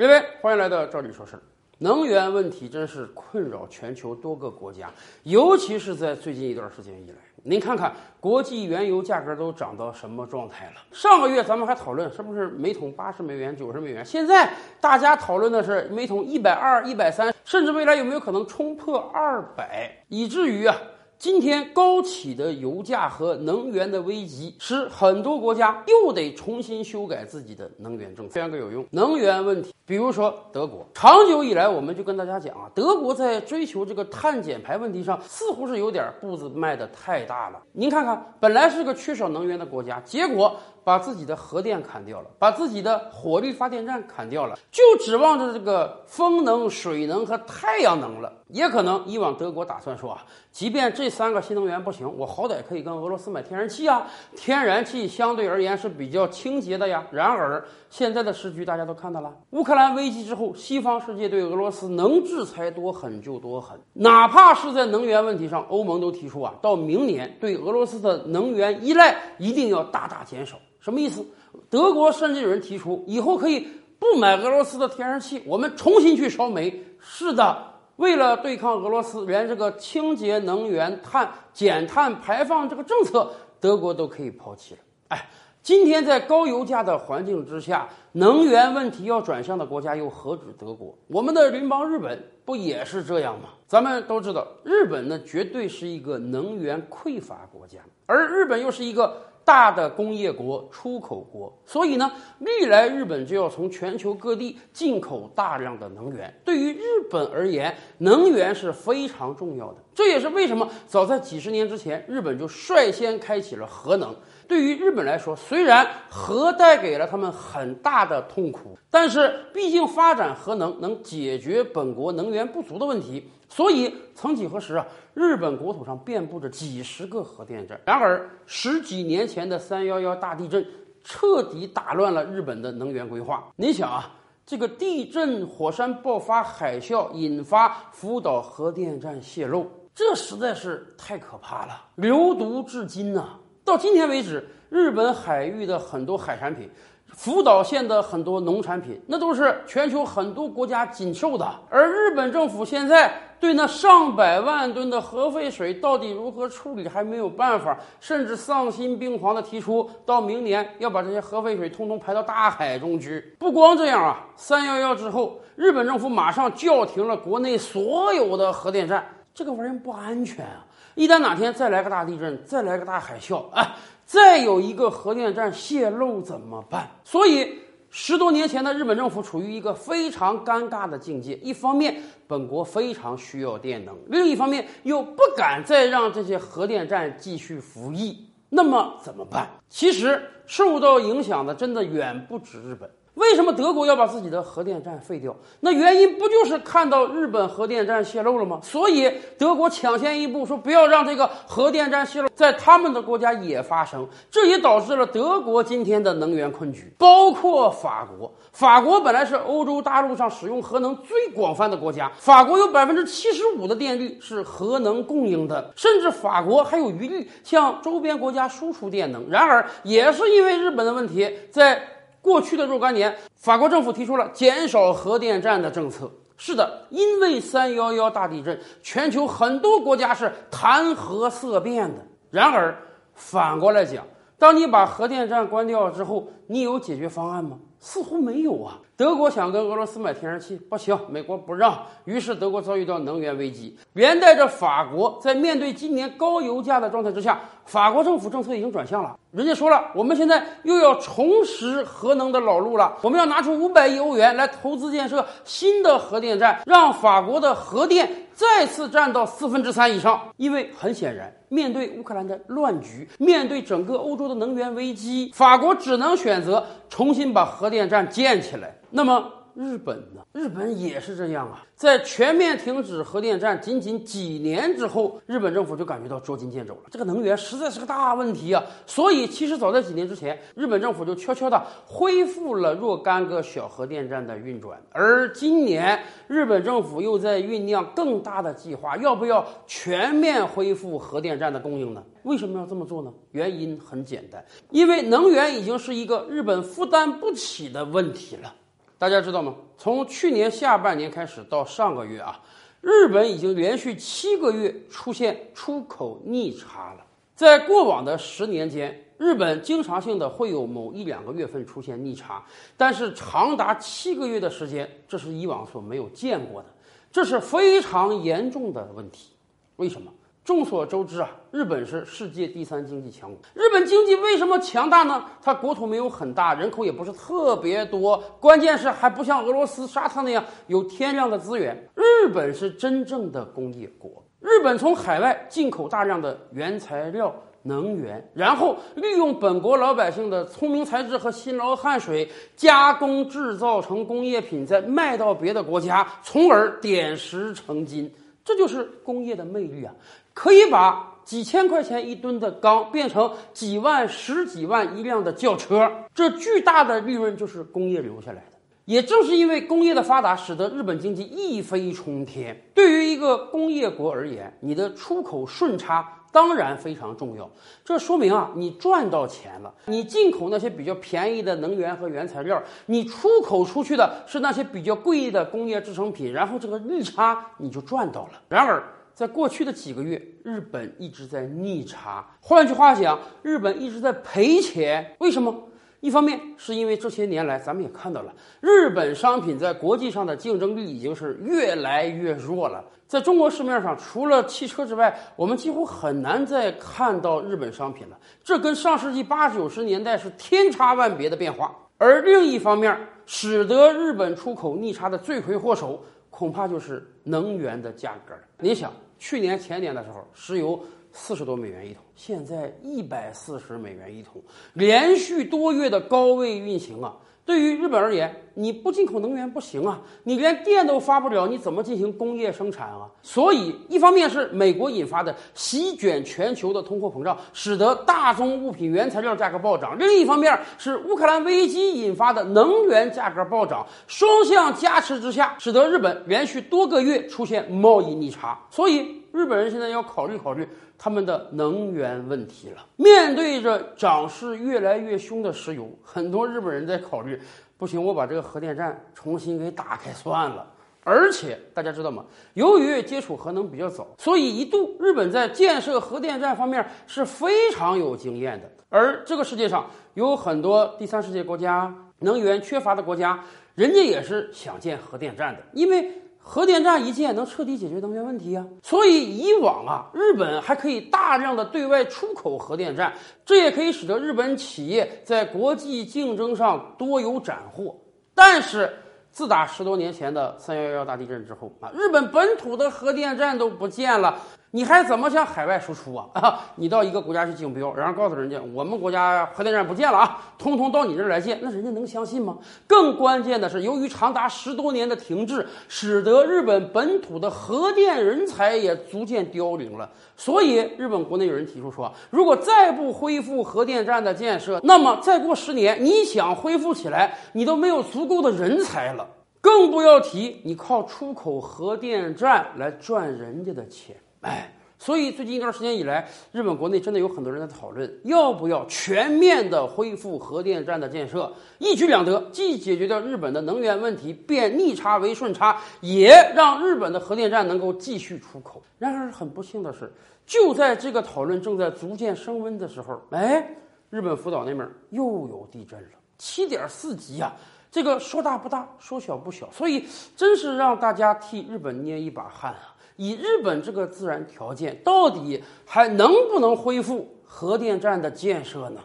各位，欢迎来到赵李说事儿。能源问题真是困扰全球多个国家，尤其是在最近一段时间以来。您看看国际原油价格都涨到什么状态了？上个月咱们还讨论是不是每桶八十美元、九十美元，现在大家讨论的是每桶一百二、一百三，甚至未来有没有可能冲破二百，以至于啊。今天高企的油价和能源的危机，使很多国家又得重新修改自己的能源政策，非常有用。能源问题，比如说德国，长久以来我们就跟大家讲啊，德国在追求这个碳减排问题上，似乎是有点步子迈得太大了。您看看，本来是个缺少能源的国家，结果。把自己的核电砍掉了，把自己的火力发电站砍掉了，就指望着这个风能、水能和太阳能了。也可能以往德国打算说啊，即便这三个新能源不行，我好歹可以跟俄罗斯买天然气啊。天然气相对而言是比较清洁的呀。然而现在的时局大家都看到了，乌克兰危机之后，西方世界对俄罗斯能制裁多狠就多狠，哪怕是在能源问题上，欧盟都提出啊，到明年对俄罗斯的能源依赖一定要大大减少。什么意思？德国甚至有人提出，以后可以不买俄罗斯的天然气，我们重新去烧煤。是的，为了对抗俄罗斯，连这个清洁能源、碳减碳排放这个政策，德国都可以抛弃了。哎，今天在高油价的环境之下，能源问题要转向的国家又何止德国？我们的邻邦日本不也是这样吗？咱们都知道，日本呢绝对是一个能源匮乏国家，而日本又是一个。大的工业国、出口国，所以呢，历来日本就要从全球各地进口大量的能源。对于日本而言，能源是非常重要的。这也是为什么早在几十年之前，日本就率先开启了核能。对于日本来说，虽然核带给了他们很大的痛苦，但是毕竟发展核能能解决本国能源不足的问题。所以，曾几何时啊，日本国土上遍布着几十个核电站。然而，十几年前的三幺幺大地震彻底打乱了日本的能源规划。你想啊，这个地震、火山爆发、海啸引发福岛核电站泄漏，这实在是太可怕了，流毒至今呐。到今天为止，日本海域的很多海产品。福岛县的很多农产品，那都是全球很多国家禁售的。而日本政府现在对那上百万吨的核废水到底如何处理还没有办法，甚至丧心病狂地提出到明年要把这些核废水通通排到大海中去。不光这样啊，三幺幺之后，日本政府马上叫停了国内所有的核电站，这个玩意不安全啊！一旦哪天再来个大地震，再来个大海啸，哎。再有一个核电站泄漏怎么办？所以十多年前的日本政府处于一个非常尴尬的境界。一方面，本国非常需要电能；另一方面，又不敢再让这些核电站继续服役。那么怎么办？其实受到影响的真的远不止日本。为什么德国要把自己的核电站废掉？那原因不就是看到日本核电站泄漏了吗？所以德国抢先一步说不要让这个核电站泄漏，在他们的国家也发生，这也导致了德国今天的能源困局。包括法国，法国本来是欧洲大陆上使用核能最广泛的国家，法国有百分之七十五的电力是核能供应的，甚至法国还有余力向周边国家输出电能。然而，也是因为日本的问题，在过去的若干年，法国政府提出了减少核电站的政策。是的，因为三幺幺大地震，全球很多国家是谈核色变的。然而，反过来讲，当你把核电站关掉之后，你有解决方案吗？似乎没有啊。德国想跟俄罗斯买天然气，不行，美国不让。于是德国遭遇到能源危机，连带着法国在面对今年高油价的状态之下，法国政府政策已经转向了。人家说了，我们现在又要重拾核能的老路了，我们要拿出五百亿欧元来投资建设新的核电站，让法国的核电再次占到四分之三以上。因为很显然，面对乌克兰的乱局，面对整个欧洲的能源危机，法国只能选择重新把核电站建起来。那么日本呢？日本也是这样啊。在全面停止核电站仅仅几年之后，日本政府就感觉到捉襟见肘了。这个能源实在是个大问题啊！所以，其实早在几年之前，日本政府就悄悄地恢复了若干个小核电站的运转。而今年，日本政府又在酝酿更大的计划，要不要全面恢复核电站的供应呢？为什么要这么做呢？原因很简单，因为能源已经是一个日本负担不起的问题了。大家知道吗？从去年下半年开始到上个月啊，日本已经连续七个月出现出口逆差了。在过往的十年间，日本经常性的会有某一两个月份出现逆差，但是长达七个月的时间，这是以往所没有见过的，这是非常严重的问题。为什么？众所周知啊，日本是世界第三经济强国。日本经济为什么强大呢？它国土没有很大，人口也不是特别多，关键是还不像俄罗斯、沙特那样有天量的资源。日本是真正的工业国，日本从海外进口大量的原材料、能源，然后利用本国老百姓的聪明才智和辛劳汗水加工制造成工业品，再卖到别的国家，从而点石成金。这就是工业的魅力啊！可以把几千块钱一吨的钢变成几万、十几万一辆的轿车，这巨大的利润就是工业留下来的。也正是因为工业的发达，使得日本经济一飞冲天。对于一个工业国而言，你的出口顺差。当然非常重要，这说明啊，你赚到钱了。你进口那些比较便宜的能源和原材料，你出口出去的是那些比较贵的工业制成品，然后这个利差你就赚到了。然而，在过去的几个月，日本一直在逆差，换句话讲，日本一直在赔钱。为什么？一方面是因为这些年来，咱们也看到了，日本商品在国际上的竞争力已经是越来越弱了。在中国市面上，除了汽车之外，我们几乎很难再看到日本商品了。这跟上世纪八九十年代是天差万别的变化。而另一方面，使得日本出口逆差的罪魁祸首，恐怕就是能源的价格了。你想，去年前年的时候，石油。四十多美元一桶，现在一百四十美元一桶，连续多月的高位运行啊！对于日本而言，你不进口能源不行啊，你连电都发不了，你怎么进行工业生产啊？所以，一方面是美国引发的席卷全球的通货膨胀，使得大宗物品原材料价格暴涨；另一方面是乌克兰危机引发的能源价格暴涨，双向加持之下，使得日本连续多个月出现贸易逆差。所以，日本人现在要考虑考虑。他们的能源问题了。面对着涨势越来越凶的石油，很多日本人在考虑：不行，我把这个核电站重新给打开算了。而且大家知道吗？由于接触核能比较早，所以一度日本在建设核电站方面是非常有经验的。而这个世界上有很多第三世界国家、能源缺乏的国家，人家也是想建核电站的，因为。核电站一建能彻底解决能源问题啊，所以以往啊，日本还可以大量的对外出口核电站，这也可以使得日本企业在国际竞争上多有斩获。但是自打十多年前的三幺幺大地震之后啊，日本本土的核电站都不见了。你还怎么向海外输出啊？啊，你到一个国家去竞标，然后告诉人家我们国家核电站不建了啊，通通到你这儿来建，那人家能相信吗？更关键的是，由于长达十多年的停滞，使得日本本土的核电人才也逐渐凋零了。所以，日本国内有人提出说，如果再不恢复核电站的建设，那么再过十年，你想恢复起来，你都没有足够的人才了，更不要提你靠出口核电站来赚人家的钱。哎，所以最近一段时间以来，日本国内真的有很多人在讨论，要不要全面的恢复核电站的建设，一举两得，既解决掉日本的能源问题，变逆差为顺差，也让日本的核电站能够继续出口。然而很不幸的是，就在这个讨论正在逐渐升温的时候，哎，日本福岛那边又有地震了，七点四级呀！这个说大不大，说小不小，所以真是让大家替日本捏一把汗啊！以日本这个自然条件，到底还能不能恢复核电站的建设呢？